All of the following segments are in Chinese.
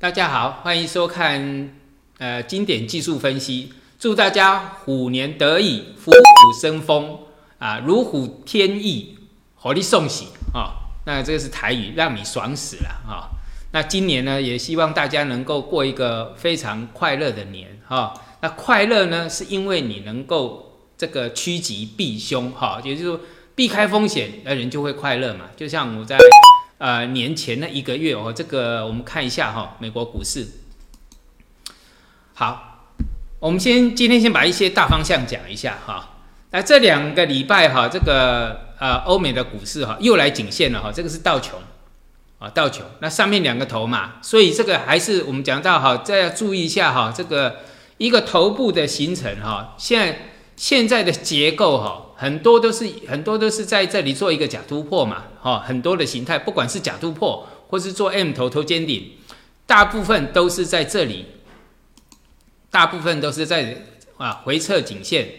大家好，欢迎收看呃经典技术分析。祝大家虎年得意，虎虎生风啊，如虎添翼，火力送喜啊！那这个是台语，让你爽死了啊！那今年呢，也希望大家能够过一个非常快乐的年哈。那快乐呢，是因为你能够这个趋吉避凶哈，也就是说避开风险，那人就会快乐嘛。就像我在。呃，年前的一个月哦，这个我们看一下哈，美国股市。好，我们先今天先把一些大方向讲一下哈。那这两个礼拜哈，这个呃欧美的股市哈又来颈线了哈，这个是道琼啊道琼，那上面两个头嘛，所以这个还是我们讲到哈，再要注意一下哈，这个一个头部的形成哈，现在现在的结构哈。很多都是很多都是在这里做一个假突破嘛，哈，很多的形态，不管是假突破或是做 M 头头肩顶，大部分都是在这里，大部分都是在啊回撤颈线，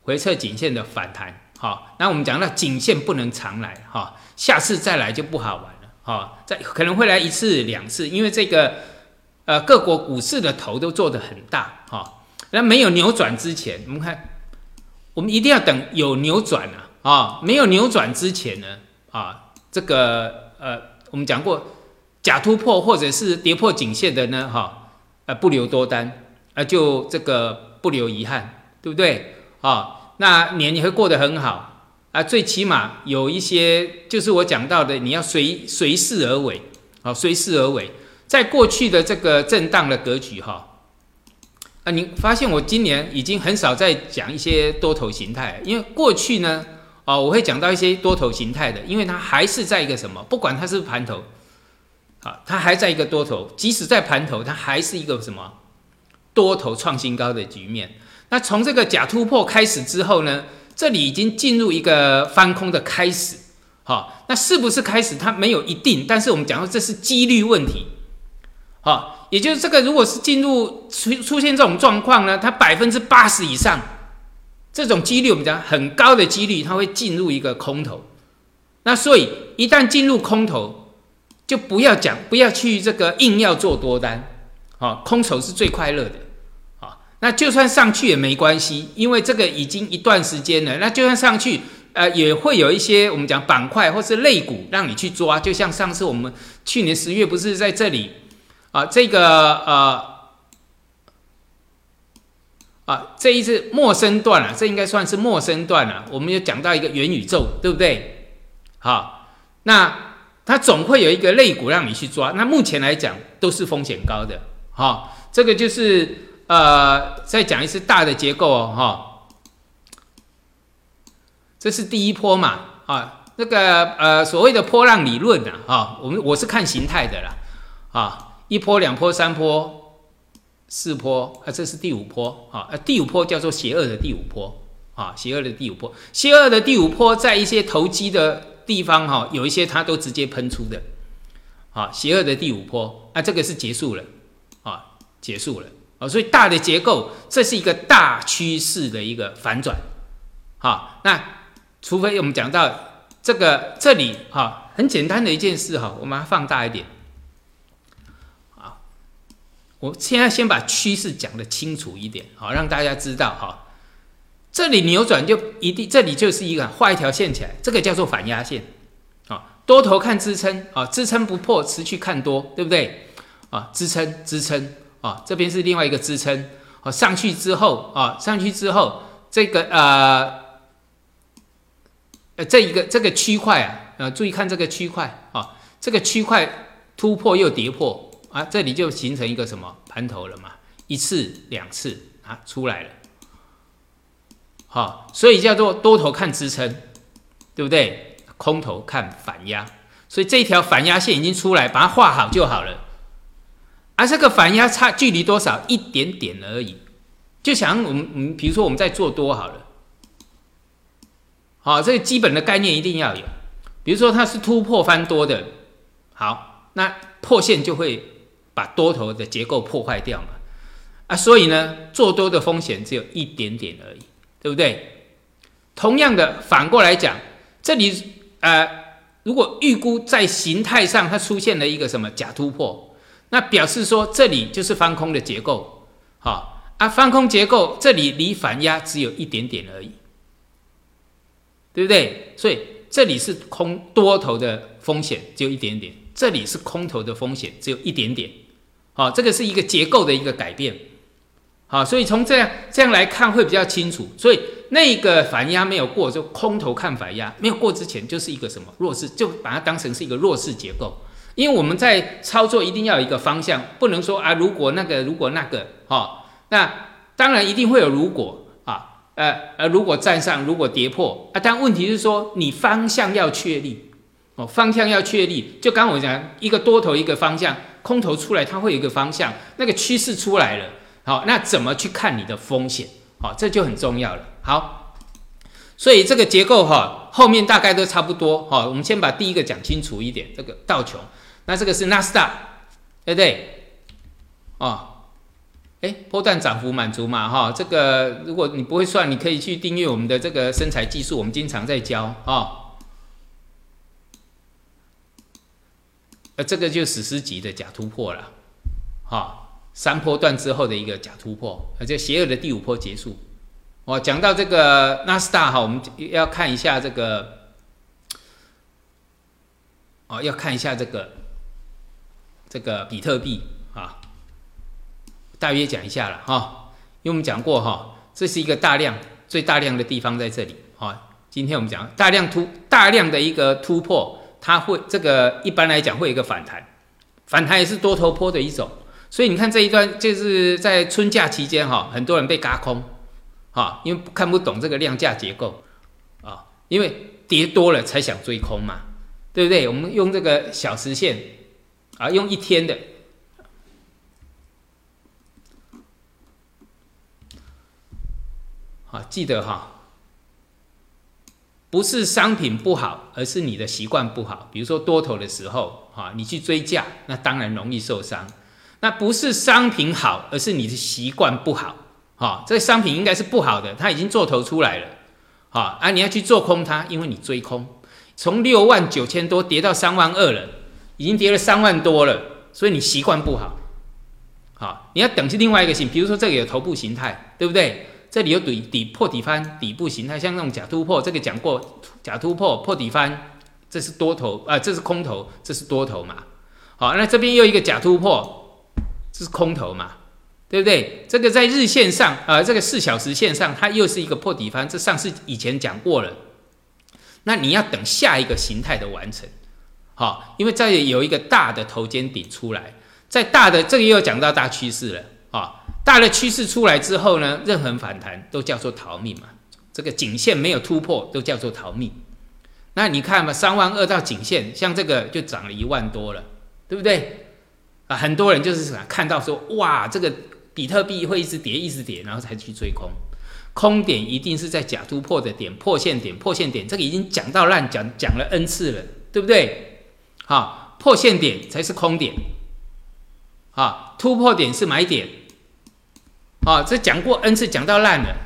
回撤颈线的反弹，好，那我们讲到颈线不能常来，哈，下次再来就不好玩了，哈，再可能会来一次两次，因为这个呃各国股市的头都做得很大，哈，那没有扭转之前，我们看。我们一定要等有扭转啊，啊，没有扭转之前呢，啊，这个呃，我们讲过假突破或者是跌破颈线的呢，哈，呃，不留多单，啊，就这个不留遗憾，对不对？啊，那年你会过得很好啊，最起码有一些就是我讲到的，你要随随势而为，啊，随势而为，在过去的这个震荡的格局，哈。啊，你发现我今年已经很少在讲一些多头形态，因为过去呢，哦，我会讲到一些多头形态的，因为它还是在一个什么，不管它是盘头，啊，它还在一个多头，即使在盘头，它还是一个什么多头创新高的局面。那从这个假突破开始之后呢，这里已经进入一个翻空的开始，好，那是不是开始？它没有一定，但是我们讲说这是几率问题，好。也就是这个，如果是进入出出现这种状况呢，它百分之八十以上这种几率，我们讲很高的几率，它会进入一个空头。那所以一旦进入空头，就不要讲，不要去这个硬要做多单，啊，空手是最快乐的，啊，那就算上去也没关系，因为这个已经一段时间了，那就算上去，呃，也会有一些我们讲板块或是类股让你去抓，就像上次我们去年十月不是在这里。啊，这个呃，啊，这一次陌生段了，这应该算是陌生段了。我们有讲到一个元宇宙，对不对？好，那它总会有一个类股让你去抓。那目前来讲都是风险高的。好，这个就是呃，再讲一次大的结构哦，哈，这是第一波嘛，啊，那个呃所谓的波浪理论啊，哈，我们我是看形态的啦，啊。一波、两波、三波、四波，啊，这是第五波啊！第五波叫做邪恶的第五波啊，邪恶的第五波，邪恶的第五波，在一些投机的地方哈，有一些它都直接喷出的，啊，邪恶的第五波，啊，这个是结束了啊，结束了啊，所以大的结构，这是一个大趋势的一个反转，好，那除非我们讲到这个这里哈，很简单的一件事哈，我们放大一点。我现在先把趋势讲的清楚一点，好让大家知道哈，这里扭转就一定，这里就是一个画一条线起来，这个叫做反压线，啊，多头看支撑，啊，支撑不破，持续看多，对不对？啊，支撑支撑，啊，这边是另外一个支撑，啊，上去之后，啊，上去之后，这个呃，呃，这一个这个区块啊，呃，注意看这个区块，啊，这个区块突破又跌破。啊，这里就形成一个什么盘头了嘛？一次、两次啊，出来了。好，所以叫做多头看支撑，对不对？空头看反压，所以这一条反压线已经出来，把它画好就好了。而这个反压差距离多少？一点点而已。就想我们，我们比如说我们在做多好了。好，这个基本的概念一定要有。比如说它是突破翻多的，好，那破线就会。把多头的结构破坏掉嘛，啊，所以呢，做多的风险只有一点点而已，对不对？同样的，反过来讲，这里呃如果预估在形态上它出现了一个什么假突破，那表示说这里就是翻空的结构，好啊，翻空结构这里离反压只有一点点而已，对不对？所以这里是空多头的风险只有一点点，这里是空头的风险只有一点点，好，这个是一个结构的一个改变，好，所以从这样这样来看会比较清楚，所以。那个反压没有过，就空头看反压没有过之前，就是一个什么弱势，就把它当成是一个弱势结构。因为我们在操作一定要有一个方向，不能说啊，如果那个，如果那个，哈，那当然一定会有如果啊，呃呃，如果站上，如果跌破啊，但问题是说你方向要确立哦，方向要确立。就刚我讲，一个多头一个方向，空头出来它会有一个方向，那个趋势出来了，好，那怎么去看你的风险？好，这就很重要了。好，所以这个结构哈，后面大概都差不多哈。我们先把第一个讲清楚一点，这个道琼，那这个是纳斯达，对不对？哦，哎，波段涨幅满足嘛哈。这个如果你不会算，你可以去订阅我们的这个身材技术，我们经常在教啊。呃，这个就史诗级的假突破了，哈，三波段之后的一个假突破，而且邪恶的第五波结束。哦，讲到这个纳斯达哈，我们要看一下这个，哦，要看一下这个这个比特币啊，大约讲一下了哈，因为我们讲过哈，这是一个大量最大量的地方在这里哈。今天我们讲大量突大量的一个突破，它会这个一般来讲会有一个反弹，反弹也是多头坡的一种，所以你看这一段就是在春假期间哈，很多人被嘎空。啊，因为看不懂这个量价结构。啊，因为跌多了才想追空嘛，对不对？我们用这个小时线啊，用一天的。啊，记得哈，不是商品不好，而是你的习惯不好。比如说多头的时候啊，你去追价，那当然容易受伤。那不是商品好，而是你的习惯不好。好，这商品应该是不好的，它已经做头出来了。好啊，你要去做空它，因为你追空，从六万九千多跌到三万二了，已经跌了三万多了，所以你习惯不好。好，你要等是另外一个性，比如说这里有头部形态，对不对？这里有底底破底翻底部形态，像那种假突破，这个讲过，假突破破底翻，这是多头啊，这是空头，这是多头嘛。好，那这边又一个假突破，这是空头嘛。对不对？这个在日线上，呃，这个四小时线上，它又是一个破底翻。这上次以前讲过了。那你要等下一个形态的完成，好，因为这里有一个大的头肩顶出来，在大的这个又讲到大趋势了。大的趋势出来之后呢，任何反弹都叫做逃命嘛。这个颈线没有突破，都叫做逃命。那你看嘛，三万二到颈线，像这个就涨了一万多了，对不对？啊，很多人就是想看到说，哇，这个。比特币会一直跌，一直跌，然后才去追空，空点一定是在假突破的点，破线点，破线点，这个已经讲到烂，讲讲了 n 次了，对不对？好，破线点才是空点，啊，突破点是买点，啊，这讲过 n 次，讲到烂了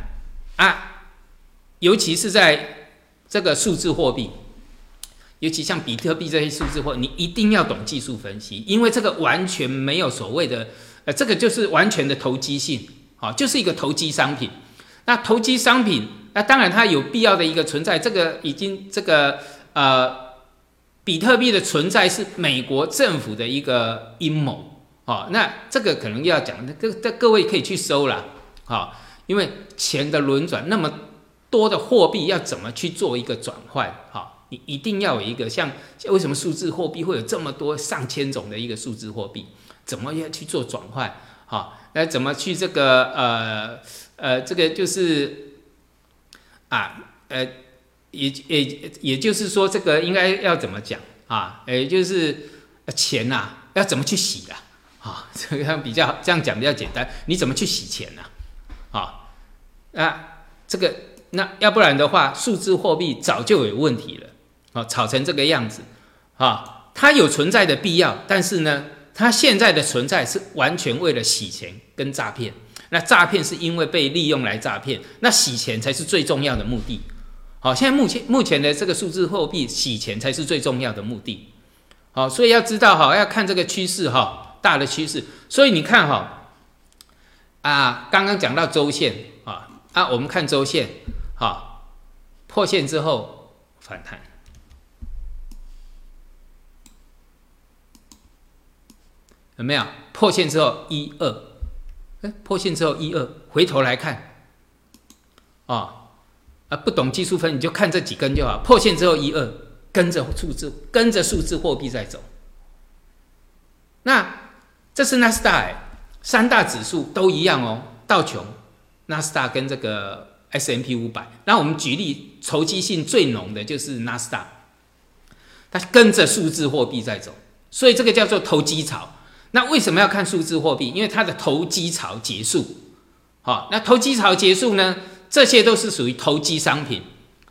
啊，尤其是在这个数字货币，尤其像比特币这些数字货，你一定要懂技术分析，因为这个完全没有所谓的。呃，这个就是完全的投机性，好，就是一个投机商品。那投机商品，那当然它有必要的一个存在。这个已经这个呃，比特币的存在是美国政府的一个阴谋，好，那这个可能要讲，各各各位可以去搜了，好，因为钱的轮转那么多的货币要怎么去做一个转换，好，你一定要有一个像为什么数字货币会有这么多上千种的一个数字货币？怎么样去做转换？好，那怎么去这个呃呃，这个就是啊呃，也也也就是说，这个应该要怎么讲啊？也就是钱呐，要怎么去洗啊？啊，这个比较这样讲比较简单。你怎么去洗钱呢？啊，那这个那要不然的话，数字货币早就有问题了啊，炒成这个样子啊，它有存在的必要，但是呢？它现在的存在是完全为了洗钱跟诈骗，那诈骗是因为被利用来诈骗，那洗钱才是最重要的目的。好，现在目前目前的这个数字货币洗钱才是最重要的目的。好，所以要知道哈，要看这个趋势哈，大的趋势。所以你看哈，啊，刚刚讲到周线啊，啊，我们看周线，好，破线之后反弹，有没有？破线之后一二，哎，破线之后一二，回头来看，啊。啊，不懂技术分，你就看这几根就好。破线之后一二，跟着数字，跟着数字货币在走。那这是纳斯达克，三大指数都一样哦。道琼、纳斯达跟这个 S M P 五百。那我们举例，筹集性最浓的就是纳斯达，它跟着数字货币在走，所以这个叫做投机潮。那为什么要看数字货币？因为它的投机潮结束。好，那投机潮结束呢？这些都是属于投机商品，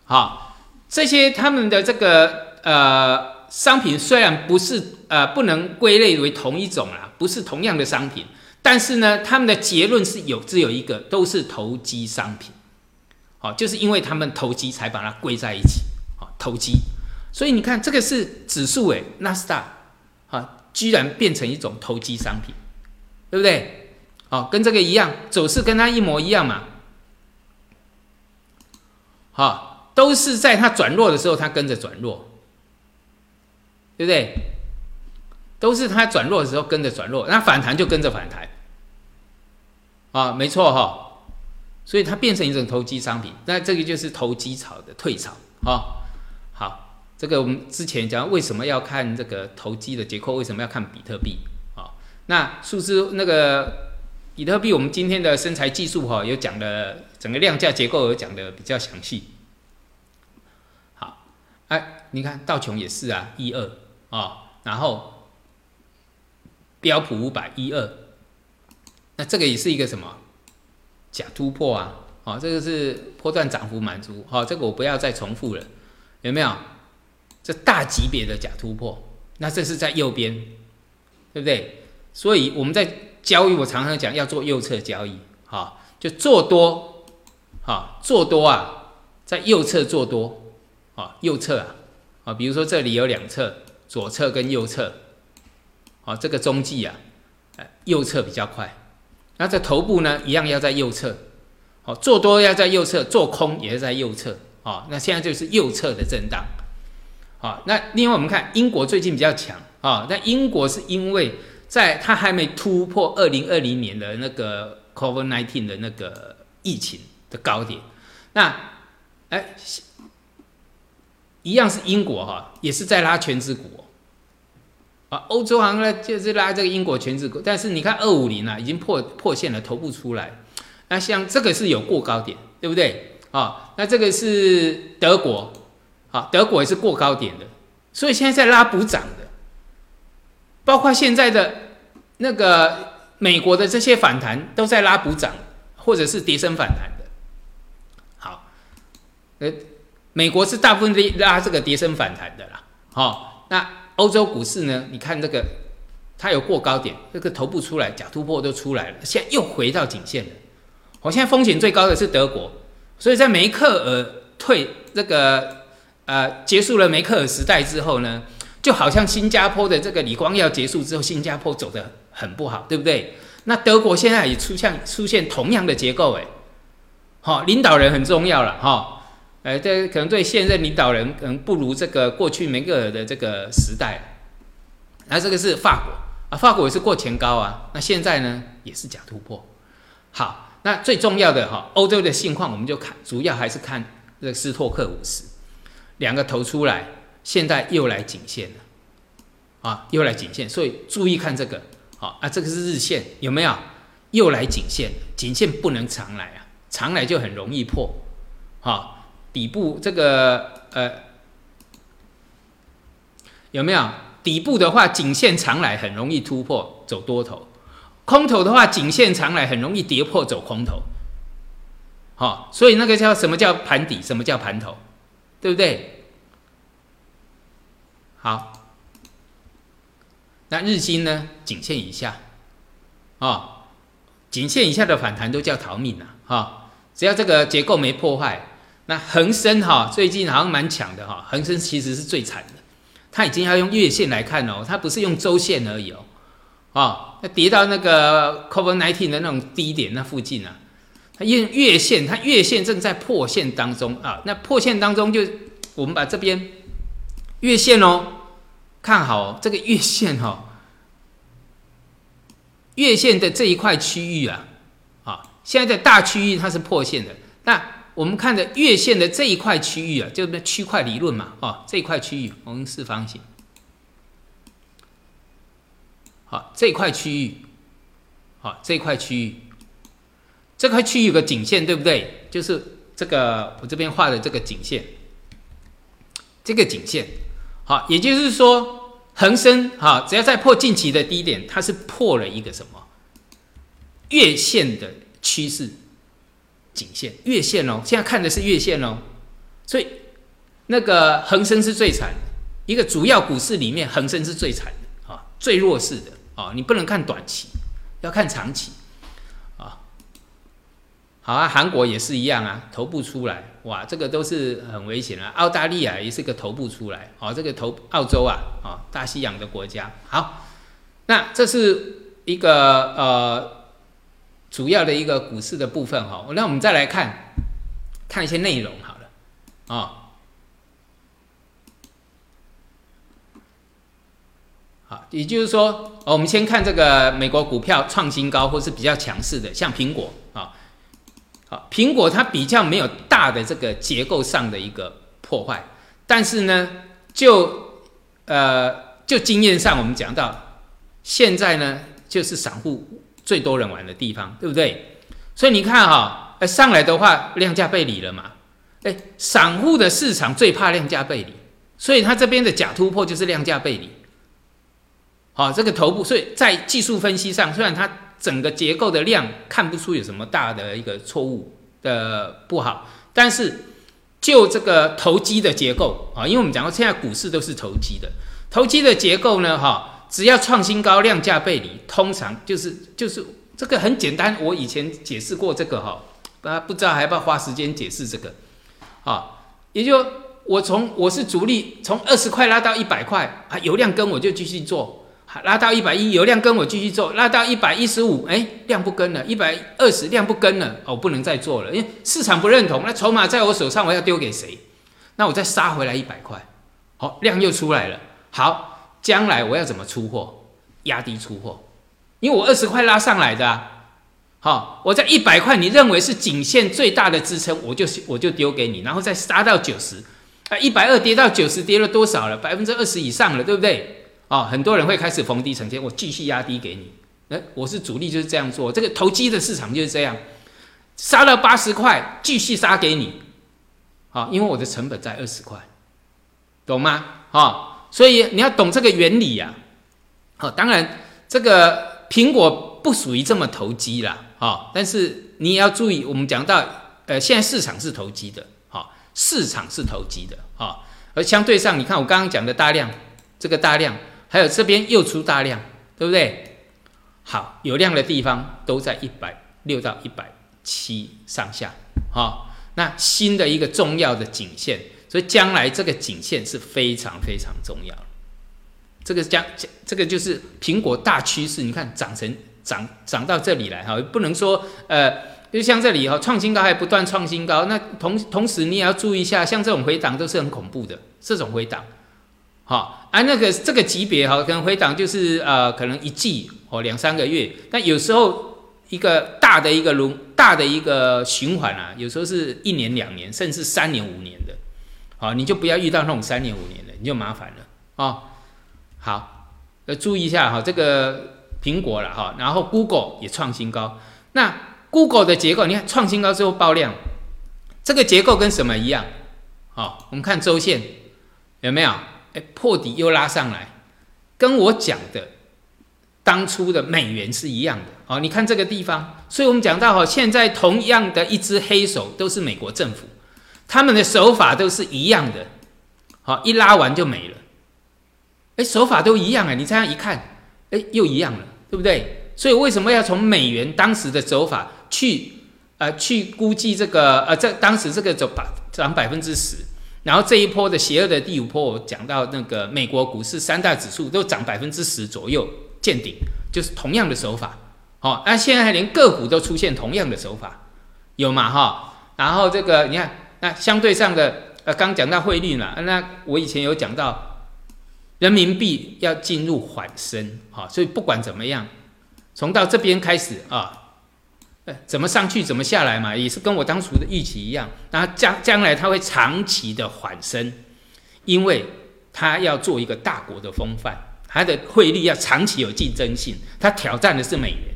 好，这些他们的这个呃商品虽然不是呃不能归类为同一种啊，不是同样的商品，但是呢，他们的结论是有只有一个，都是投机商品，好，就是因为他们投机才把它归在一起，好，投机，所以你看这个是指数诶，纳斯达，啊，居然变成一种投机商品，对不对？好，跟这个一样，走势跟它一模一样嘛。好，都是在它转弱的时候，它跟着转弱，对不对？都是它转弱的时候跟着转弱，那反弹就跟着反弹，啊，没错哈，所以它变成一种投机商品，那这个就是投机潮的退潮啊。好，这个我们之前讲为什么要看这个投机的结构，为什么要看比特币啊？那数字那个比特币，我们今天的身材技术哈有讲的。整个量价结构有讲的比较详细。好，哎，你看道琼也是啊，一二啊，然后标普五百一二，那这个也是一个什么假突破啊？哦，这个是波段涨幅满足，好，这个我不要再重复了，有没有？这大级别的假突破，那这是在右边，对不对？所以我们在交易，我常常讲要做右侧交易，好，就做多。啊，做多啊，在右侧做多，啊，右侧啊，啊，比如说这里有两侧，左侧跟右侧，啊，这个中继啊，哎，右侧比较快。那这头部呢，一样要在右侧，好，做多要在右侧，做空也是在右侧，啊，那现在就是右侧的震荡，好，那另外我们看英国最近比较强，啊，那英国是因为在它还没突破二零二零年的那个 COVID nineteen 的那个疫情。的高点，那哎，一样是英国哈，也是在拉全指股啊。欧洲行呢就是拉这个英国全指股，但是你看二五零啊，已经破破线了，头部出来。那像这个是有过高点，对不对啊？那这个是德国，啊，德国也是过高点的，所以现在在拉补涨的，包括现在的那个美国的这些反弹都在拉补涨，或者是跌升反弹的。好。呃，美国是大部分拉这个跌升反弹的啦，好，那欧洲股市呢？你看这个，它有过高点，这个头部出来，假突破都出来了，现在又回到颈线了。我现在风险最高的是德国，所以在梅克尔退这个呃结束了梅克尔时代之后呢，就好像新加坡的这个李光耀结束之后，新加坡走的很不好，对不对？那德国现在也出现出现同样的结构，哎，好，领导人很重要了，哈。哎，这可能对现任领导人可能不如这个过去梅克尔的这个时代。那这个是法国啊，法国也是过前高啊。那现在呢，也是假突破。好，那最重要的哈，欧洲的现况我们就看，主要还是看这个斯托克五十，两个头出来，现在又来颈线了，啊，又来颈线，所以注意看这个。好啊，这个是日线，有没有？又来颈线，颈线不能常来啊，常来就很容易破，好。底部这个呃有没有底部的话，颈线长来很容易突破走多头，空头的话，颈线长来很容易跌破走空头。好，所以那个叫什么叫盘底，什么叫盘头，对不对？好，那日经呢？颈线以下啊，颈线以下的反弹都叫逃命了哈，只要这个结构没破坏。那恒生哈最近好像蛮强的哈，恒生其实是最惨的，它已经要用月线来看哦，它不是用周线而已哦，啊，它跌到那个 Covid nineteen 的那种低点那附近啊，它用月线，它月线正在破线当中啊，那破线当中就我们把这边月线哦看好这个月线哈，月线的这一块区域啊，啊，现在的大区域它是破线的，那。我们看的月线的这一块区域啊，就是区块理论嘛，哦，这一块区域，我们四方形，好，这一块区域，好，这一块区域，这块区域有个颈线，对不对？就是这个我这边画的这个颈线，这个颈线，好，也就是说，恒生哈，只要在破近期的低点，它是破了一个什么月线的趋势。颈线、月线哦，现在看的是月线哦，所以那个恒生是最惨，一个主要股市里面，恒生是最惨的啊，最弱势的啊，你不能看短期，要看长期啊。好啊，韩国也是一样啊，头部出来，哇，这个都是很危险啊。澳大利亚也是个头部出来，哦，这个头澳洲啊，啊，大西洋的国家。好，那这是一个呃。主要的一个股市的部分哈，那我们再来看看一些内容好了啊，好，也就是说，我们先看这个美国股票创新高或是比较强势的，像苹果啊，好，苹果它比较没有大的这个结构上的一个破坏，但是呢，就呃就经验上我们讲到，现在呢就是散户。最多人玩的地方，对不对？所以你看哈，哎，上来的话，量价背离了嘛？哎，散户的市场最怕量价背离，所以它这边的假突破就是量价背离。好，这个头部，所以在技术分析上，虽然它整个结构的量看不出有什么大的一个错误的不好，但是就这个投机的结构啊，因为我们讲过，现在股市都是投机的，投机的结构呢，哈。只要创新高，量价背离，通常就是就是这个很简单。我以前解释过这个哈，大家不知道还要不要花时间解释这个啊？也就我从我是主力，从二十块拉到一百块啊，有量跟我就继续做，拉到一百一有量跟我继续做，拉到一百一十五，哎，量不跟了，一百二十量不跟了，哦，不能再做了，因为市场不认同，那筹码在我手上，我要丢给谁？那我再杀回来一百块，好，量又出来了，好。将来我要怎么出货？压低出货，因为我二十块拉上来的，好，我在一百块，你认为是颈线最大的支撑，我就我就丢给你，然后再杀到九十，啊，一百二跌到九十，跌了多少了？百分之二十以上了，对不对？哦，很多人会开始逢低承接，我继续压低给你，哎，我是主力就是这样做，这个投机的市场就是这样，杀了八十块，继续杀给你，好，因为我的成本在二十块，懂吗？好。所以你要懂这个原理呀，好，当然这个苹果不属于这么投机啦，好，但是你也要注意，我们讲到，呃，现在市场是投机的，好，市场是投机的，好，而相对上，你看我刚刚讲的大量，这个大量，还有这边又出大量，对不对？好，有量的地方都在一百六到一百七上下，好，那新的一个重要的颈线。所以将来这个颈线是非常非常重要这个将这个就是苹果大趋势，你看涨成涨涨到这里来哈，不能说呃，就像这里哈，创新高还不断创新高，那同同时你也要注意一下，像这种回档都是很恐怖的，这种回档，好，啊那个这个级别哈，可能回档就是呃，可能一季或两三个月，但有时候一个大的一个轮大的一个循环啊，有时候是一年两年，甚至三年五年的。好，你就不要遇到那种三年五年的，你就麻烦了啊。好，要注意一下哈，这个苹果了哈，然后 Google 也创新高。那 Google 的结构，你看创新高之后爆量，这个结构跟什么一样？好，我们看周线有没有？哎，破底又拉上来，跟我讲的当初的美元是一样的。好，你看这个地方，所以我们讲到哈，现在同样的一只黑手都是美国政府。他们的手法都是一样的，好，一拉完就没了。哎，手法都一样啊！你这样一看，哎，又一样了，对不对？所以为什么要从美元当时的走法去呃去估计这个呃这当时这个走百涨百分之十，然后这一波的邪恶的第五波，我讲到那个美国股市三大指数都涨百分之十左右见顶，就是同样的手法。好，那现在连个股都出现同样的手法，有嘛哈？然后这个你看，那相对上的呃刚讲到汇率嘛，那我以前有讲到人民币要进入缓升，好，所以不管怎么样，从到这边开始啊。呃怎么上去怎么下来嘛，也是跟我当初的预期一样。那将将来它会长期的缓升，因为它要做一个大国的风范，它的汇率要长期有竞争性。它挑战的是美元，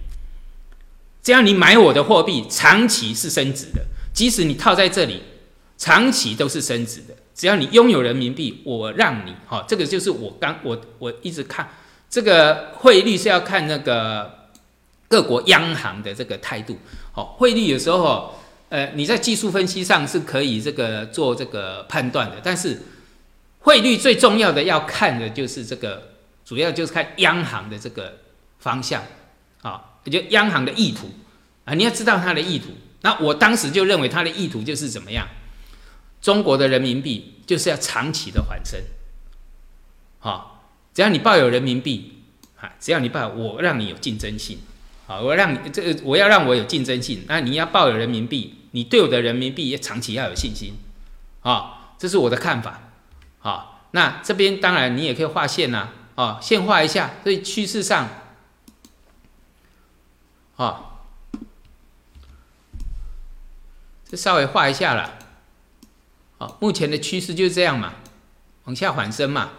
只要你买我的货币，长期是升值的。即使你套在这里，长期都是升值的。只要你拥有人民币，我让你哈，这个就是我刚我我一直看这个汇率是要看那个。各国央行的这个态度，好，汇率有时候，呃，你在技术分析上是可以这个做这个判断的，但是汇率最重要的要看的就是这个，主要就是看央行的这个方向，啊，也就央行的意图啊，你要知道它的意图。那我当时就认为它的意图就是怎么样，中国的人民币就是要长期的缓升，好，只要你抱有人民币，啊，只要你抱，我让你有竞争性。啊，我让你这个，我要让我有竞争性，那你要抱有人民币，你对我的人民币也长期要有信心，啊，这是我的看法，啊，那这边当然你也可以画线呐，啊，线画一下，所以趋势上，啊，这稍微画一下了，哦，目前的趋势就是这样嘛，往下缓升嘛，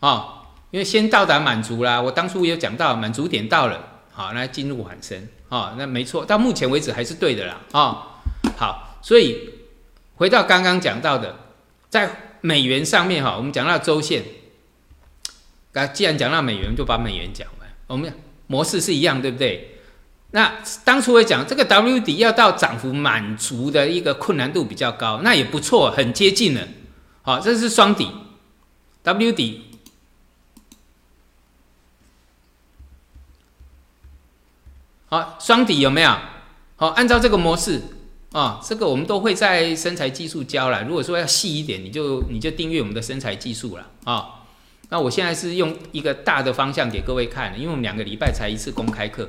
啊，因为先到达满足啦，我当初有讲到满足点到了。好，来进入缓升，啊，那没错，到目前为止还是对的啦，啊，好，所以回到刚刚讲到的，在美元上面哈，我们讲到周线，那既然讲到美元，就把美元讲完，我们模式是一样，对不对？那当初我讲这个 W 底要到涨幅满足的一个困难度比较高，那也不错，很接近了，好，这是双底，W 底。好，双底有没有？好，按照这个模式啊，这个我们都会在身材技术教了。如果说要细一点，你就你就订阅我们的身材技术了啊。那我现在是用一个大的方向给各位看，因为我们两个礼拜才一次公开课。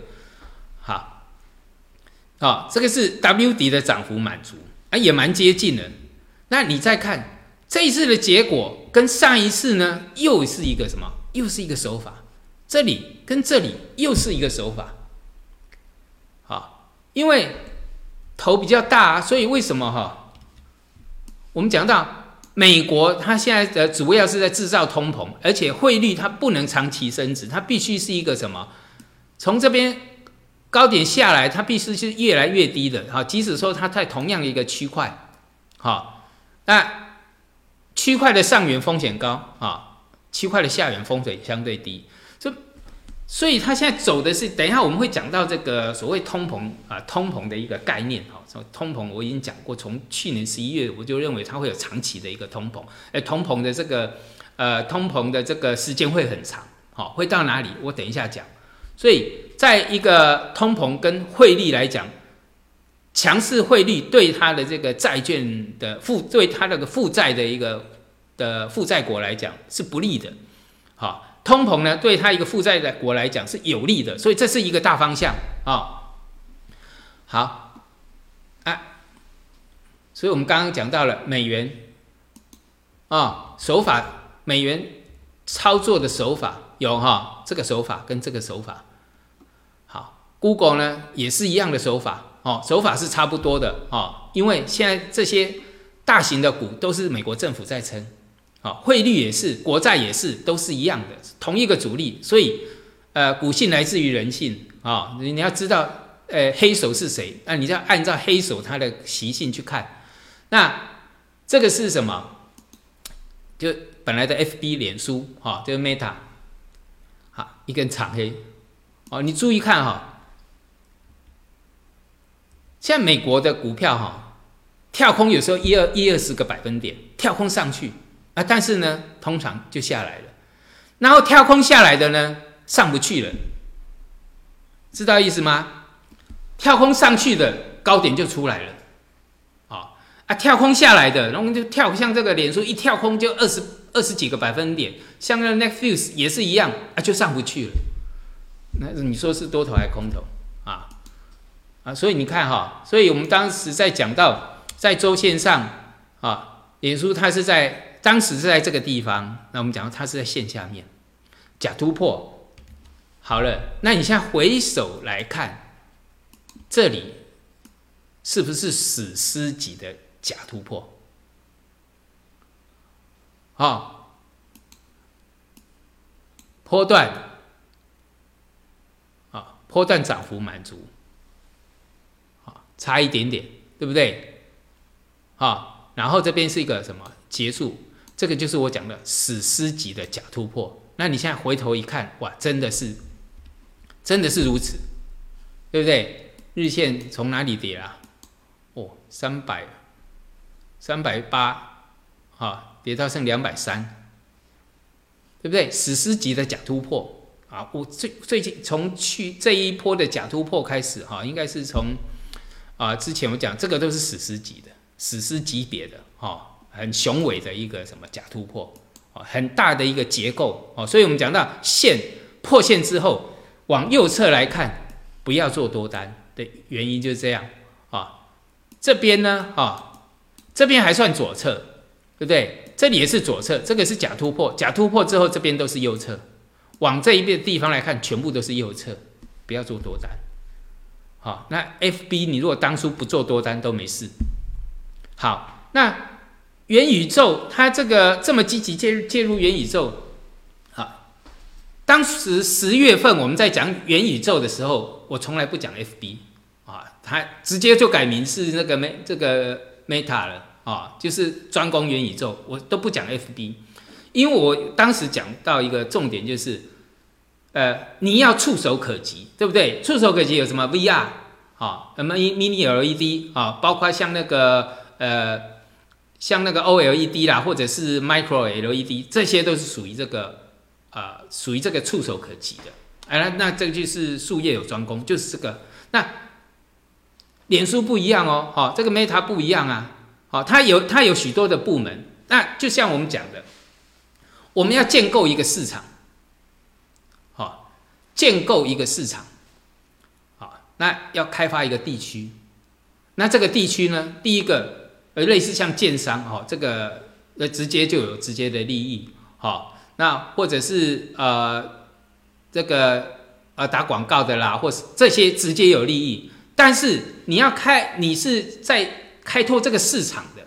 好，好，这个是 W 底的涨幅满足啊，也蛮接近的。那你再看这一次的结果，跟上一次呢，又是一个什么？又是一个手法。这里跟这里又是一个手法。因为头比较大，所以为什么哈？我们讲到美国，它现在的主要是在制造通膨，而且汇率它不能长期升值，它必须是一个什么？从这边高点下来，它必须是越来越低的。哈，即使说它在同样一个区块，好，那区块的上缘风险高啊，区块的下缘风险相对低。所以它现在走的是，等一下我们会讲到这个所谓通膨啊，通膨的一个概念哈。从通膨我已经讲过，从去年十一月我就认为它会有长期的一个通膨，哎，通膨的这个呃通膨的这个时间会很长，好，会到哪里？我等一下讲。所以在一个通膨跟汇率来讲，强势汇率对它的这个债券的负，对它那个负债的一个的负债国来讲是不利的，好。通膨呢，对他一个负债的国来讲是有利的，所以这是一个大方向啊。好，啊，所以我们刚刚讲到了美元啊手法，美元操作的手法有哈，这个手法跟这个手法。，Google 呢也是一样的手法哦，手法是差不多的哦，因为现在这些大型的股都是美国政府在撑。啊，汇率也是，国债也是，都是一样的，同一个主力。所以，呃，股性来自于人性啊。你你要知道，呃，黑手是谁？那你要按照黑手他的习性去看。那这个是什么？就本来的 F B 脸书，哈，就是 Meta，好，一根长黑。哦，你注意看哈，现在美国的股票哈，跳空有时候一二一二十个百分点，跳空上去。啊，但是呢，通常就下来了，然后跳空下来的呢，上不去了，知道意思吗？跳空上去的高点就出来了，啊啊跳空下来的，然后就跳像这个脸书一跳空就二十二十几个百分点，像那个 Netflix 也是一样啊，就上不去了。那你说是多头还是空头？啊，所以你看哈，所以我们当时在讲到在周线上啊，脸书它是在当时是在这个地方，那我们讲它是在线下面假突破。好了，那你现在回首来看，这里是不是史诗级的假突破？啊，波段啊，波段涨幅满足，差一点点，对不对？啊，然后这边是一个什么结束？这个就是我讲的史诗级的假突破。那你现在回头一看，哇，真的是。真的是如此，对不对？日线从哪里跌啊？哦，三百，三百八，啊，跌到剩两百三，对不对？史诗级的假突破啊！我最最近从去这一波的假突破开始，哈，应该是从啊之前我讲这个都是史诗级的，史诗级别的，哈，很雄伟的一个什么假突破，啊，很大的一个结构，哦，所以我们讲到线破线之后。往右侧来看，不要做多单的原因就是这样啊。这边呢，啊，这边还算左侧，对不对？这里也是左侧，这个是假突破，假突破之后这边都是右侧。往这一边地方来看，全部都是右侧，不要做多单。好，那 FB 你如果当初不做多单都没事。好，那元宇宙它这个这么积极介入介入元宇宙。当时十月份我们在讲元宇宙的时候，我从来不讲 FB 啊，他直接就改名是那个 Me 这个 Meta 了啊，就是专攻元宇宙，我都不讲 FB，因为我当时讲到一个重点就是，呃，你要触手可及，对不对？触手可及有什么 VR 啊，什么 Mini LED 啊，包括像那个呃，像那个 OLED 啦，或者是 Micro LED，这些都是属于这个。啊，属于这个触手可及的，哎，那这个就是术业有专攻，就是这个。那脸书不一样哦，好，这个 Meta 不一样啊，好，它有它有许多的部门。那就像我们讲的，我们要建构一个市场，建构一个市场，好，那要开发一个地区。那这个地区呢，第一个呃，类似像建商，哈，这个呃，直接就有直接的利益，好。那或者是呃这个呃打广告的啦，或是这些直接有利益，但是你要开，你是在开拓这个市场的，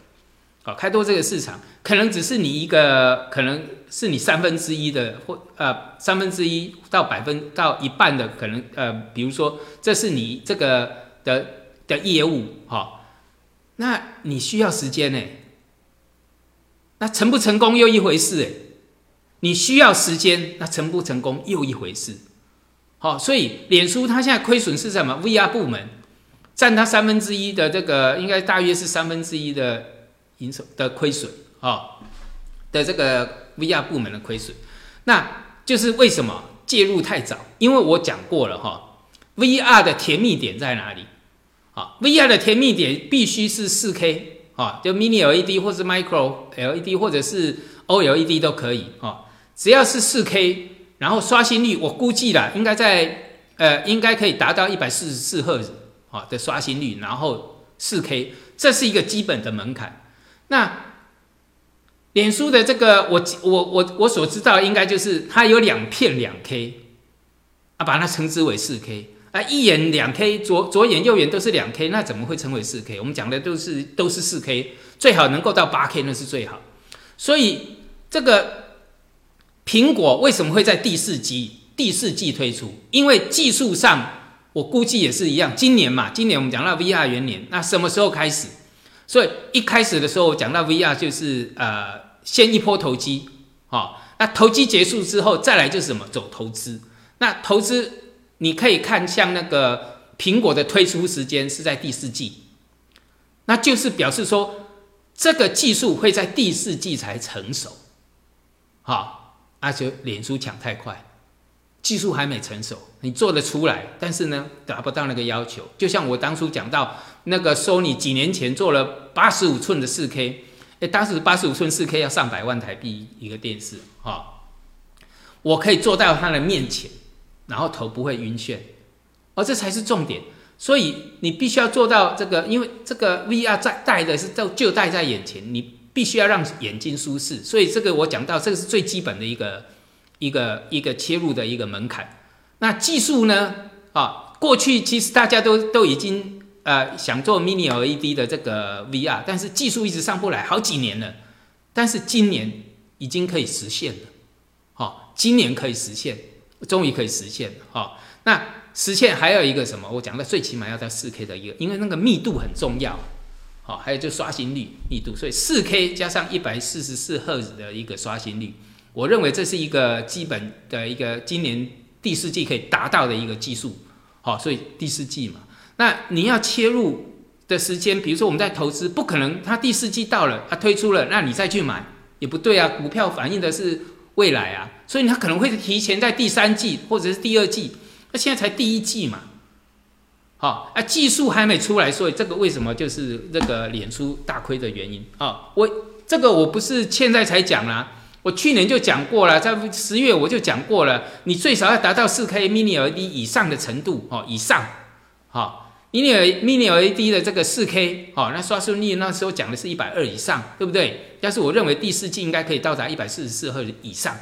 啊，开拓这个市场，可能只是你一个，可能是你三分之一的，或呃三分之一到百分到一半的可能，呃，比如说这是你这个的的业务，哈，那你需要时间呢，那成不成功又一回事，哎。你需要时间，那成不成功又一回事。好，所以脸书它现在亏损是什么？VR 部门占它三分之一的这个，应该大约是三分之一的营收的亏损啊的这个 VR 部门的亏损。那就是为什么介入太早？因为我讲过了哈，VR 的甜蜜点在哪里？啊，VR 的甜蜜点必须是四 K 啊，就 Mini LED 或是 Micro LED 或者是 OLED 都可以啊。只要是四 K，然后刷新率，我估计啦，应该在呃，应该可以达到一百四十四赫兹啊的刷新率，然后四 K，这是一个基本的门槛。那脸书的这个，我我我我所知道，应该就是它有两片两 K，啊，把它称之为四 K，啊，一眼两 K，左左眼右眼都是两 K，那怎么会称为四 K？我们讲的都是都是四 K，最好能够到八 K，那是最好。所以这个。苹果为什么会在第四季第四季推出？因为技术上，我估计也是一样。今年嘛，今年我们讲到 VR 元年，那什么时候开始？所以一开始的时候讲到 VR 就是呃，先一波投机，哦，那投机结束之后，再来就是什么？走投资。那投资你可以看像那个苹果的推出时间是在第四季，那就是表示说这个技术会在第四季才成熟，好。那就脸书抢太快，技术还没成熟，你做得出来，但是呢达不到那个要求。就像我当初讲到那个 Sony 几年前做了八十五寸的四 K，哎，当时八十五寸四 K 要上百万台币一个电视哈，我可以坐到它的面前，然后头不会晕眩，而这才是重点。所以你必须要做到这个，因为这个 VR 在戴的是就就戴在眼前，你必须要让眼睛舒适。所以这个我讲到，这个是最基本的一个一个一个切入的一个门槛。那技术呢？啊，过去其实大家都都已经呃想做 Mini LED 的这个 VR，但是技术一直上不来，好几年了。但是今年已经可以实现了，好，今年可以实现，终于可以实现了，好，那。实现还有一个什么？我讲的最起码要在四 K 的一个，因为那个密度很重要，好，还有就刷新率密度，所以四 K 加上一百四十四赫兹的一个刷新率，我认为这是一个基本的一个今年第四季可以达到的一个技术，好，所以第四季嘛，那你要切入的时间，比如说我们在投资，不可能它第四季到了，它推出了，那你再去买也不对啊，股票反映的是未来啊，所以它可能会提前在第三季或者是第二季。那现在才第一季嘛，好，啊，技术还没出来，所以这个为什么就是这个脸书大亏的原因啊？我这个我不是现在才讲啦，我去年就讲过了，在十月我就讲过了，你最少要达到四 K Mini LED 以上的程度哦，以上，好，Mini Mini LED 的这个四 K 哦，那刷新率那时候讲的是一百二以上，对不对？但是我认为第四季应该可以到达一百四十四赫以上。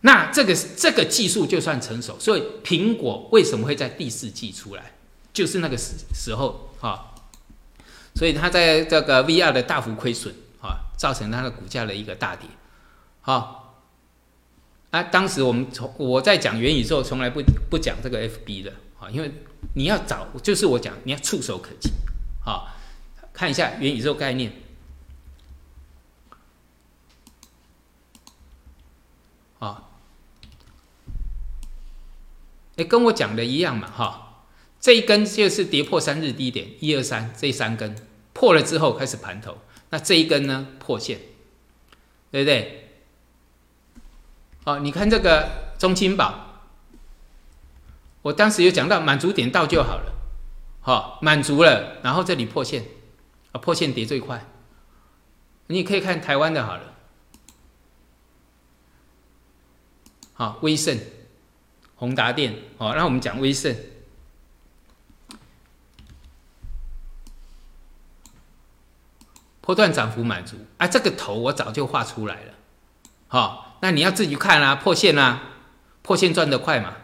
那这个这个技术就算成熟，所以苹果为什么会在第四季出来？就是那个时时候啊，所以它在这个 VR 的大幅亏损啊，造成它的股价的一个大跌。好，啊，当时我们从我在讲元宇宙，从来不不讲这个 FB 的啊，因为你要找，就是我讲你要触手可及。好，看一下元宇宙概念。啊。哎，跟我讲的一样嘛，哈，这一根就是跌破三日低点，一二三，这三根破了之后开始盘头，那这一根呢破线，对不对？好，你看这个中青宝，我当时有讲到满足点到就好了，好，满足了，然后这里破线，啊，破线跌最快，你可以看台湾的好了，好，威盛。宏达电，哦，那我们讲威盛，波段涨幅满足，啊，这个头我早就画出来了，好，那你要自己看啊，破线啊，破线赚得快嘛，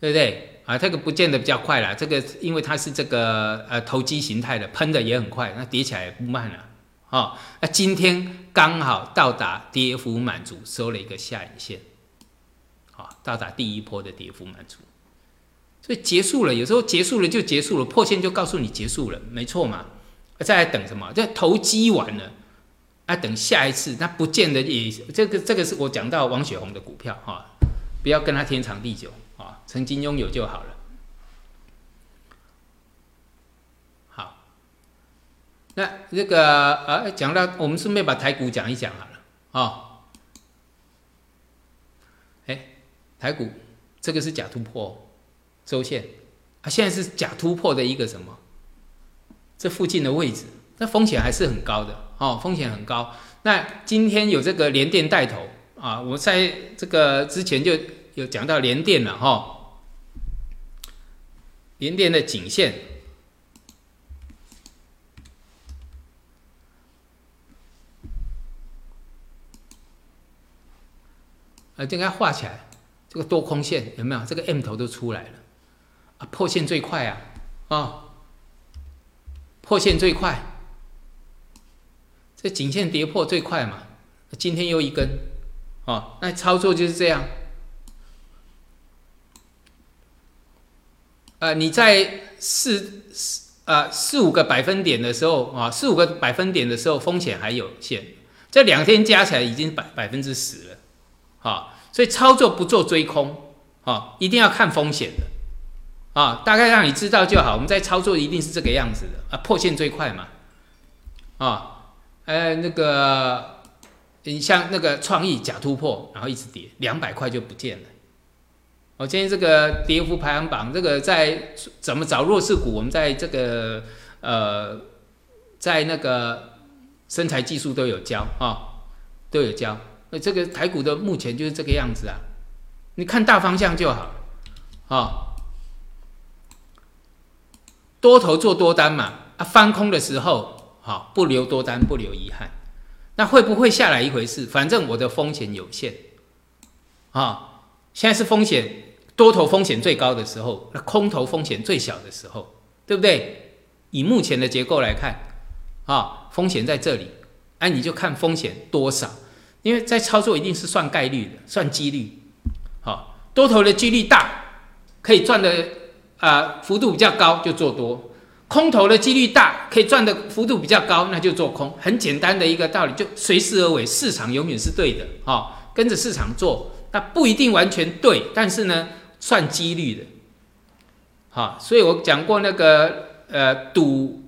对不对？啊，这个不见得比较快了，这个因为它是这个呃投机形态的，喷的也很快，那跌起来也不慢了。哦，那今天刚好到达跌幅满足，收了一个下影线，好，到达第一波的跌幅满足，所以结束了。有时候结束了就结束了，破线就告诉你结束了，没错嘛。在等什么？在投机完了，啊，等下一次，那不见得也这个这个是我讲到王雪红的股票哈，不要跟他天长地久，曾经拥有就好了。好那这个啊，讲到我们顺便把台股讲一讲好了啊。哎，台股这个是假突破周线，啊，现在是假突破的一个什么？这附近的位置，那风险还是很高的哦，风险很高。那今天有这个连电带头啊，我在这个之前就有讲到连电了哈，连电的颈线。呃，这个画起来，这个多空线有没有？这个 M 头都出来了，啊，破线最快啊，啊，破线最快，这颈线跌破最快嘛，今天又一根，哦，那操作就是这样，呃，你在四四呃四五个百分点的时候啊，四五个百分点的时候风险还有限，这两天加起来已经百百分之十了。啊，所以操作不做追空，啊，一定要看风险的，啊，大概让你知道就好。我们在操作一定是这个样子的，啊，破线最快嘛，啊，呃，那个你像那个创意假突破，然后一直跌，两百块就不见了。我今天这个跌幅排行榜，这个在怎么找弱势股？我们在这个呃，在那个身材技术都有教啊，都有教。那这个台股的目前就是这个样子啊，你看大方向就好啊。多头做多单嘛，啊，翻空的时候，好不留多单，不留遗憾。那会不会下来一回事？反正我的风险有限，啊，现在是风险多头风险最高的时候，那空头风险最小的时候，对不对？以目前的结构来看，啊，风险在这里，哎，你就看风险多少，因为在操作一定是算概率的，算几率，好，多头的几率大，可以赚的啊幅度比较高，就做多。空头的几率大，可以赚的幅度比较高，那就做空。很简单的一个道理，就随势而为，市场永远是对的，哈，跟着市场做，那不一定完全对，但是呢，算几率的，好，所以我讲过那个，呃，赌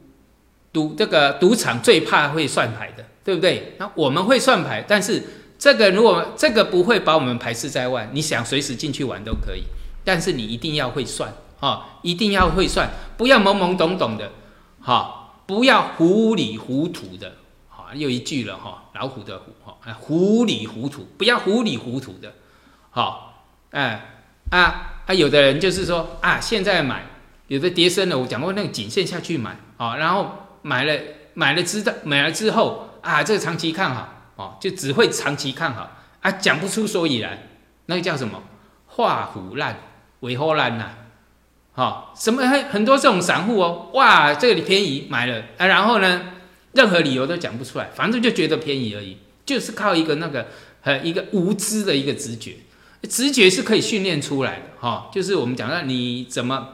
赌这个赌场最怕会算牌的，对不对？那我们会算牌，但是这个如果这个不会把我们排斥在外，你想随时进去玩都可以，但是你一定要会算。啊，一定要会算，不要懵懵懂懂的，哈，不要糊里糊涂的，好，又一句了哈，老虎的虎，哈，糊里糊涂，不要糊里糊涂的，好，哎，啊啊，有的人就是说啊，现在买，有的跌升了，我讲过那个颈线下去买，啊，然后买了买了之的买了之后啊，这个长期看好，哦，就只会长期看好，啊，讲不出所以然，那个叫什么？画虎烂，为何烂呐？好，什么很很多这种散户哦，哇，这里便宜买了啊，然后呢，任何理由都讲不出来，反正就觉得便宜而已，就是靠一个那个呃一个无知的一个直觉，直觉是可以训练出来的哈，就是我们讲到你怎么，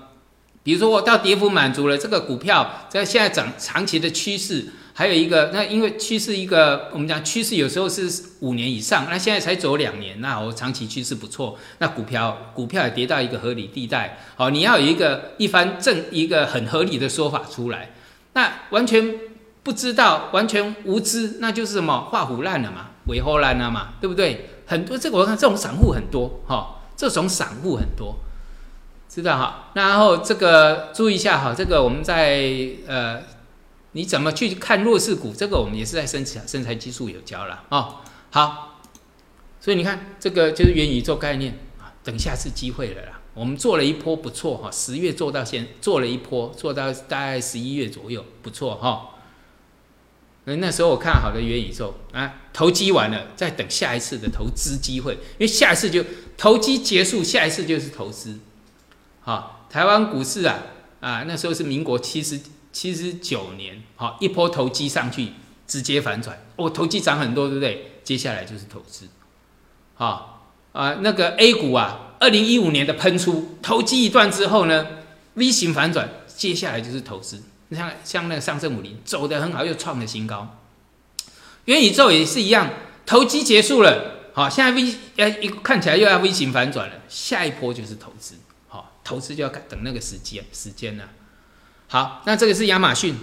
比如说我到跌幅满足了，这个股票在现在涨长期的趋势。还有一个，那因为趋势一个，我们讲趋势有时候是五年以上，那现在才走两年，那我长期趋势不错，那股票股票也跌到一个合理地带，好，你要有一个一番正一个很合理的说法出来，那完全不知道，完全无知，那就是什么画虎烂了嘛，尾后烂了嘛，对不对？很多这个我看这种散户很多哈，这种散户很多，知道哈？然后这个注意一下哈，这个我们在呃。你怎么去看弱势股？这个我们也是在生产生产技术有教了哦。好，所以你看这个就是元宇宙概念啊。等下次机会了啦，我们做了一波不错哈，十月做到现做了一波，做到大概十一月左右不错哈。那那时候我看好的元宇宙啊，投机完了，再等下一次的投资机会，因为下一次就投机结束，下一次就是投资。好，台湾股市啊啊，那时候是民国七十。七十九年，好一波投机上去，直接反转，哦，投机涨很多，对不对？接下来就是投资，好啊，那个 A 股啊，二零一五年的喷出，投机一段之后呢，V 型反转，接下来就是投资。像像那个上证五零走得很好，又创了新高。元宇宙也是一样，投机结束了，好，现在 V 呃一看起来又要 V 型反转了，下一波就是投资，好，投资就要等那个时间时间了。好，那这个是亚马逊，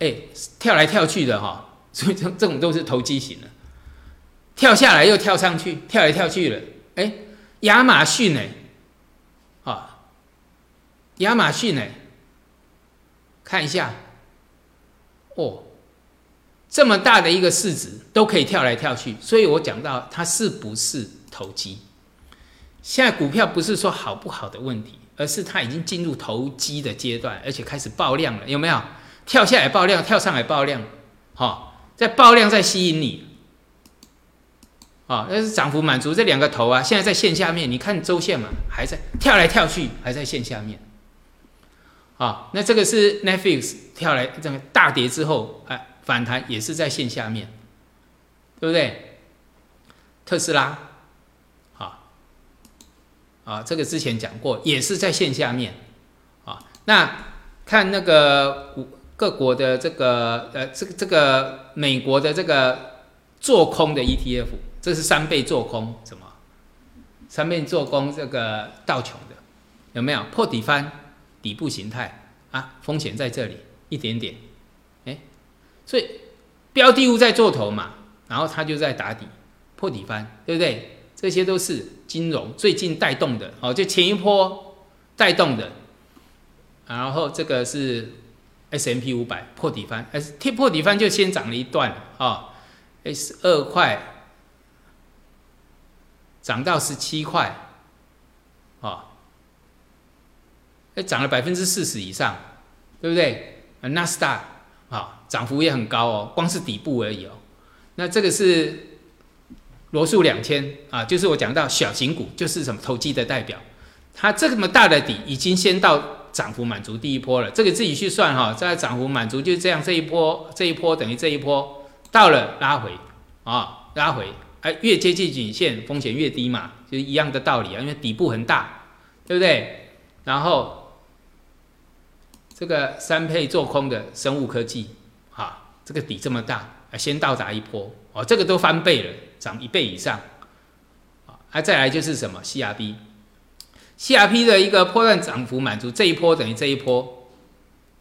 哎，跳来跳去的哈，所以这这种都是投机型的，跳下来又跳上去，跳来跳去了，哎，亚马逊呢，啊，亚马逊呢，看一下，哦，这么大的一个市值都可以跳来跳去，所以我讲到它是不是投机？现在股票不是说好不好的问题。而是它已经进入投机的阶段，而且开始爆量了，有没有？跳下来爆量，跳上来爆量，哈，在爆量在吸引你，啊，那是涨幅满足这两个头啊，现在在线下面，你看周线嘛，还在跳来跳去，还在线下面，啊，那这个是 Netflix 跳来这个大跌之后，哎，反弹也是在线下面，对不对？特斯拉。啊，这个之前讲过，也是在线下面，啊，那看那个各国的这个呃，这个这个美国的这个做空的 ETF，这是三倍做空，什么？三倍做空这个道琼的，有没有破底翻底部形态啊？风险在这里一点点，哎，所以标的物在做头嘛，然后它就在打底破底翻，对不对？这些都是金融最近带动的哦，就前一波带动的，然后这个是 S M P 五百破底翻，S 贴破底翻就先涨了一段啊，S 二块涨到十七块，啊，哎涨了百分之四十以上，对不对？纳斯达啊涨幅也很高哦，光是底部而已哦，那这个是。罗素两千啊，就是我讲到小型股，就是什么投机的代表。它这么大的底，已经先到涨幅满足第一波了。这个自己去算哈，在涨幅满足就是这样，这一波这一波等于这一波到了拉回啊，拉回，哎，越接近颈线风险越低嘛，就是一样的道理啊，因为底部很大，对不对？然后这个三配做空的生物科技，哈，这个底这么大啊，先到达一波哦，这个都翻倍了。涨一倍以上，啊，还再来就是什么 CRP，CRP 的一个波段涨幅满足这一波等于这一波，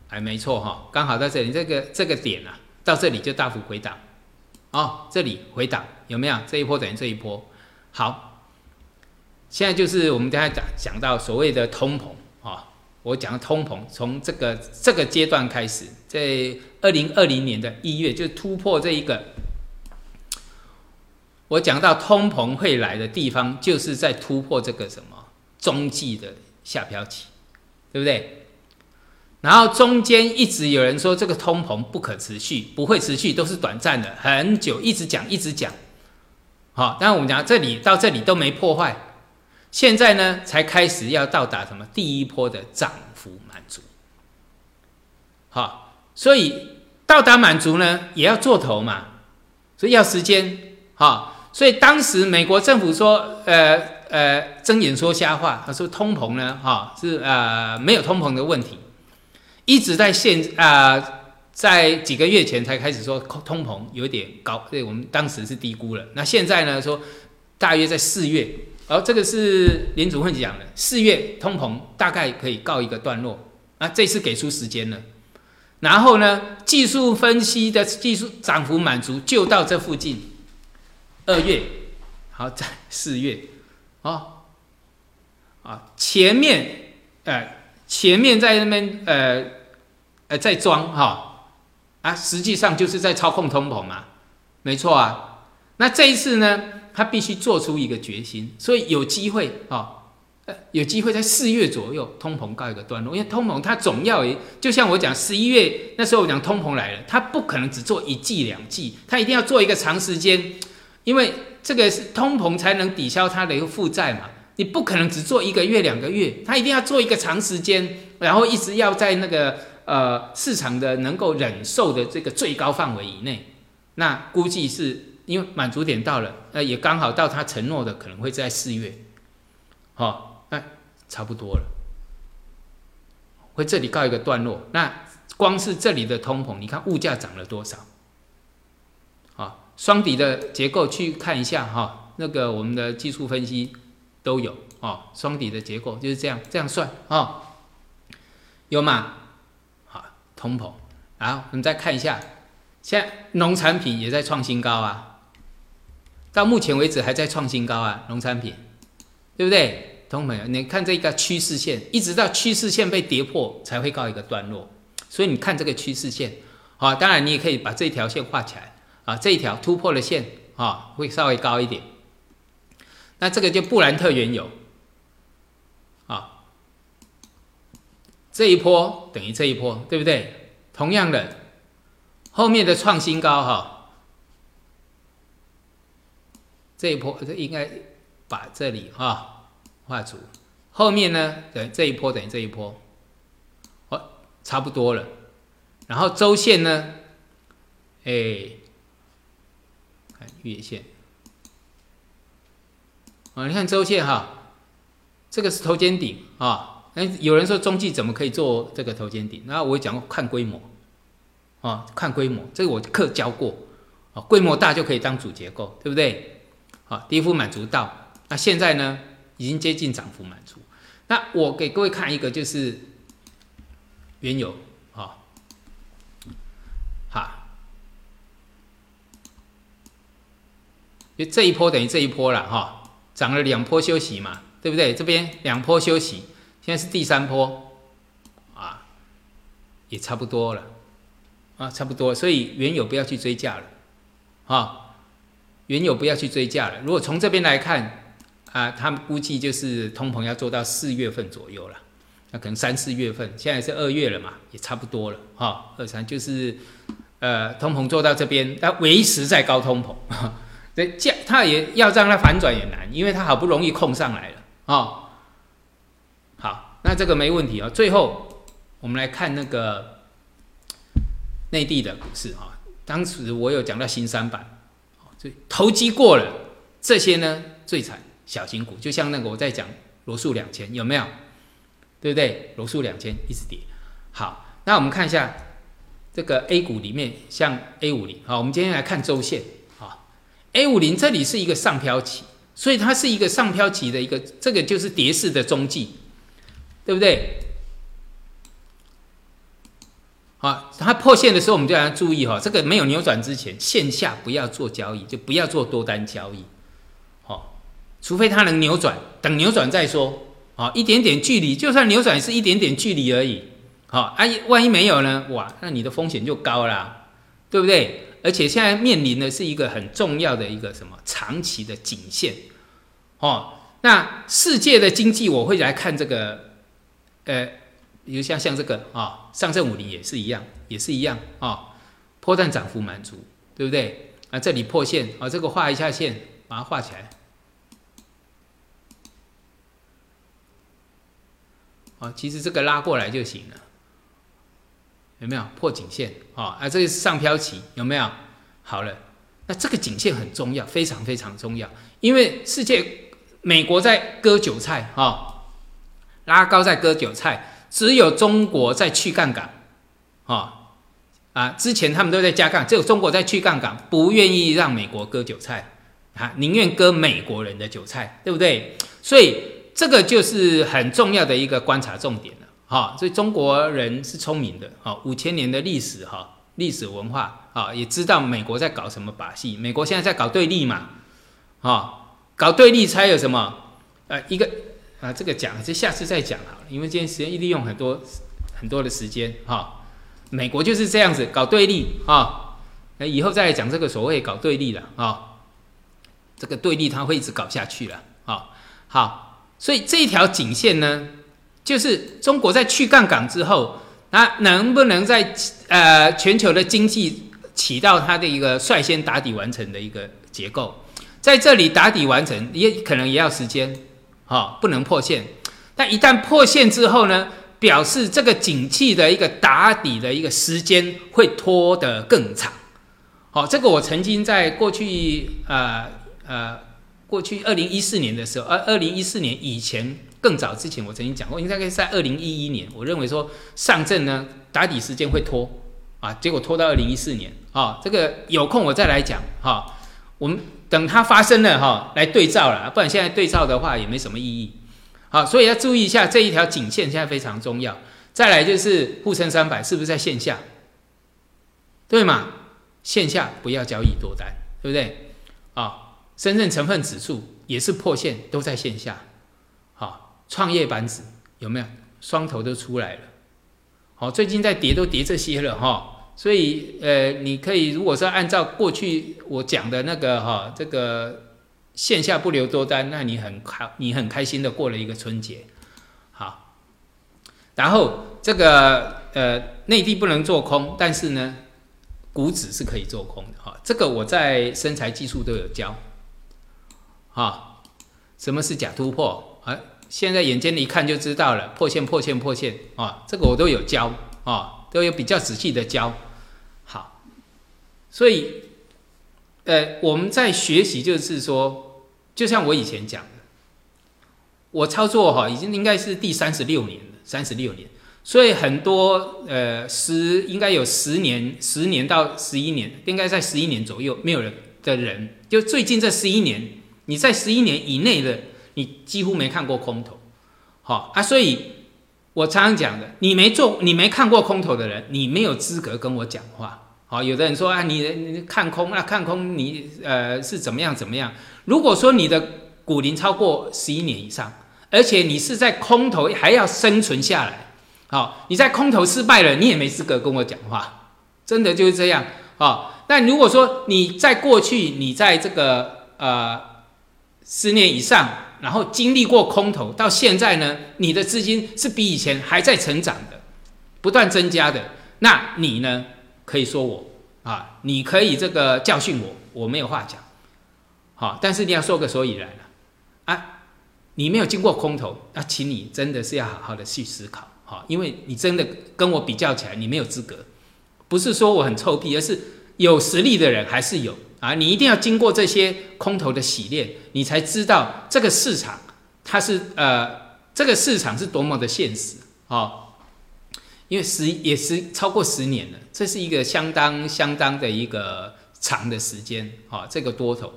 还没错哈，刚好在这里这个这个点啊，到这里就大幅回档，哦，这里回档有没有？这一波等于这一波，好，现在就是我们刚才讲讲到所谓的通膨，我讲通膨从这个这个阶段开始，在二零二零年的一月就突破这一个。我讲到通膨会来的地方，就是在突破这个什么中继的下漂期，对不对？然后中间一直有人说这个通膨不可持续，不会持续，都是短暂的，很久一直讲一直讲。好，但我们讲这里到这里都没破坏，现在呢才开始要到达什么第一波的涨幅满足。好，所以到达满足呢也要做头嘛，所以要时间。好。所以当时美国政府说，呃呃，睁眼说瞎话，他说通膨呢，哈，是呃没有通膨的问题，一直在现啊，在几个月前才开始说通膨有点高，对我们当时是低估了。那现在呢，说大约在四月，而这个是联储会讲的，四月通膨大概可以告一个段落。啊，这次给出时间了，然后呢，技术分析的技术涨幅满足就到这附近。二月，好在四月，哦，啊，前面，呃，前面在那边，呃，呃，在装哈，啊，实际上就是在操控通膨嘛，没错啊。那这一次呢，他必须做出一个决心，所以有机会啊，呃，有机会在四月左右通膨告一个段落，因为通膨它总要，就像我讲十一月那时候我讲通膨来了，它不可能只做一季两季，它一定要做一个长时间。因为这个是通膨才能抵消它的一个负债嘛，你不可能只做一个月两个月，它一定要做一个长时间，然后一直要在那个呃市场的能够忍受的这个最高范围以内。那估计是因为满足点到了，那，也刚好到他承诺的可能会在四月，好，那差不多了，会这里告一个段落。那光是这里的通膨，你看物价涨了多少？双底的结构去看一下哈，那个我们的技术分析都有哦。双底的结构就是这样，这样算哦，有吗？好，通膨，然后我们再看一下，现在农产品也在创新高啊，到目前为止还在创新高啊，农产品，对不对？同朋友，你看这个趋势线，一直到趋势线被跌破才会告一个段落，所以你看这个趋势线，啊，当然你也可以把这条线画起来。啊，这一条突破了线啊，会稍微高一点。那这个就布兰特原油啊，这一波等于这一波，对不对？同样的，后面的创新高哈，这一波这应该把这里哈画出，后面呢等于这一波等于这一波，哦，差不多了。然后周线呢，哎。看月线，啊，你看周线哈，这个是头肩顶啊。那有人说中继怎么可以做这个头肩顶？那我讲过看规模，啊，看规模，这个我课教过，啊，规模大就可以当主结构，对不对？好，低幅满足到，那现在呢，已经接近涨幅满足。那我给各位看一个，就是原油，啊，好。就这一波等于这一波了哈，涨了两波休息嘛，对不对？这边两波休息，现在是第三波，啊，也差不多了，啊，差不多，所以原油不要去追价了，啊，原油不要去追价了。如果从这边来看，啊，他们估计就是通膨要做到四月份左右了，那可能三四月份，现在是二月了嘛，也差不多了，哈，二三就是，呃，通膨做到这边，它维持在高通膨。这，价它也要让它反转也难，因为它好不容易控上来了啊。好，那这个没问题啊。最后我们来看那个内地的股市啊。当时我有讲到新三板，所以投机过了这些呢最惨，小型股就像那个我在讲罗素两千有没有？对不对？罗素两千一直跌。好，那我们看一下这个 A 股里面，像 A 五零好，我们今天来看周线。A 五零这里是一个上飘期，所以它是一个上飘期的一个，这个就是跌势的踪迹，对不对？好，它破线的时候，我们就要注意哈，这个没有扭转之前，线下不要做交易，就不要做多单交易，好，除非它能扭转，等扭转再说，好，一点点距离，就算扭转是一点点距离而已，好，啊，万一没有呢？哇，那你的风险就高啦，对不对？而且现在面临的是一个很重要的一个什么长期的颈线，哦，那世界的经济我会来看这个，呃，比如像像这个啊，上证五零也是一样，也是一样啊，破断涨幅满足，对不对？啊，这里破线啊，这个画一下线，把它画起来，啊，其实这个拉过来就行了。有没有破颈线啊？啊，这个是上飘期，有没有？好了，那这个颈线很重要，非常非常重要，因为世界美国在割韭菜啊，拉高在割韭菜，只有中国在去杠杆啊啊！之前他们都在加杠，只有中国在去杠杆，不愿意让美国割韭菜啊，宁愿割美国人的韭菜，对不对？所以这个就是很重要的一个观察重点了。好，所以中国人是聪明的，好，五千年的历史，哈，历史文化，啊，也知道美国在搞什么把戏。美国现在在搞对立嘛，啊，搞对立才有什么，呃，一个啊，这个讲，这下次再讲好了，因为今天时间一利用很多很多的时间，哈，美国就是这样子搞对立，啊，那以后再来讲这个所谓搞对立了，啊，这个对立它会一直搞下去了，啊，好，所以这一条颈线呢。就是中国在去杠杆之后，它能不能在呃全球的经济起到它的一个率先打底完成的一个结构，在这里打底完成也可能也要时间，哈，不能破线。但一旦破线之后呢，表示这个景气的一个打底的一个时间会拖得更长。好，这个我曾经在过去呃呃过去二零一四年的时候，二二零一四年以前。更早之前，我曾经讲过，应该是在二零一一年，我认为说上证呢打底时间会拖啊，结果拖到二零一四年啊，这个有空我再来讲哈，我们等它发生了哈来对照了，不然现在对照的话也没什么意义。好，所以要注意一下这一条颈线现在非常重要。再来就是沪深三百是不是在线下？对嘛？线下不要交易多单，对不对？啊，深圳成分指数也是破线，都在线下。好创业板指有没有双头都出来了？好，最近在跌都跌这些了哈，所以呃，你可以如果说按照过去我讲的那个哈，这个线下不留多单，那你很开，你很开心的过了一个春节。好，然后这个呃，内地不能做空，但是呢，股指是可以做空的哈。这个我在身材技术都有教。哈，什么是假突破？啊？现在眼尖一看就知道了，破线破线破线啊，这个我都有教啊，都有比较仔细的教。所以，呃，我们在学习就是说，就像我以前讲的，我操作哈已经应该是第三十六年了，三十六年，所以很多呃十应该有十年，十年到十一年，应该在十一年左右没有人的人，就最近这十一年，你在十一年以内的。你几乎没看过空头，好啊，所以我常常讲的，你没做，你没看过空头的人，你没有资格跟我讲话，好，有的人说啊，你你看空啊，看空你呃是怎么样怎么样？如果说你的股龄超过十一年以上，而且你是在空头还要生存下来，好，你在空头失败了，你也没资格跟我讲话，真的就是这样啊。那如果说你在过去你在这个呃十年以上，然后经历过空头，到现在呢，你的资金是比以前还在成长的，不断增加的，那你呢？可以说我啊，你可以这个教训我，我没有话讲，好，但是你要说个所以然了啊，你没有经过空头，那请你真的是要好好的去思考，好，因为你真的跟我比较起来，你没有资格，不是说我很臭屁，而是有实力的人还是有。啊，你一定要经过这些空头的洗练，你才知道这个市场它是呃，这个市场是多么的现实。啊。因为十也是超过十年了，这是一个相当相当的一个长的时间啊，这个多头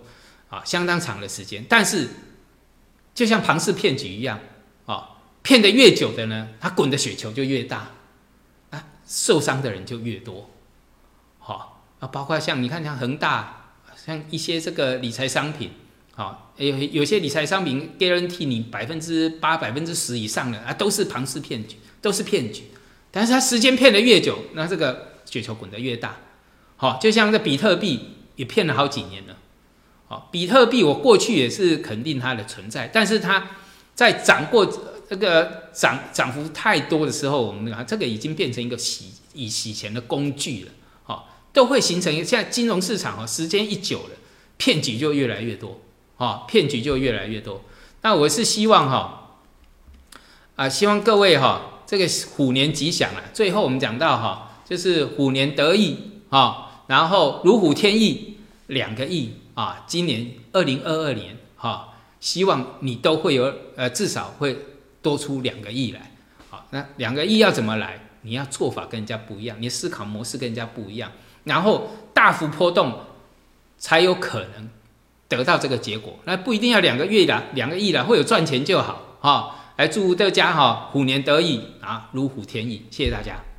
啊，相当长的时间。但是就像庞氏骗局一样啊，骗的越久的呢，它滚的雪球就越大啊，受伤的人就越多。好啊，包括像你看像恒大，像一些这个理财商品，好有有些理财商品 guarantee 你百分之八、百分之十以上的啊，都是庞氏骗局，都是骗局。但是它时间骗的越久，那这个雪球滚得越大，好，就像这比特币也骗了好几年了，好，比特币我过去也是肯定它的存在，但是它在涨过这个涨涨幅太多的时候，我们啊这个已经变成一个洗以洗钱的工具了，好，都会形成现在金融市场啊，时间一久了，骗局就越来越多，啊，骗局就越来越多，那我是希望哈，啊，希望各位哈。这个虎年吉祥啊！最后我们讲到哈，就是虎年得意啊，然后如虎添翼两个亿啊，今年二零二二年哈，希望你都会有呃，至少会多出两个亿来。好，那两个亿要怎么来？你要做法跟人家不一样，你思考模式跟人家不一样，然后大幅波动才有可能得到这个结果。那不一定要两个月的，两个亿的，会有赚钱就好啊。来祝大家哈，虎年得意啊，如虎添翼！谢谢大家。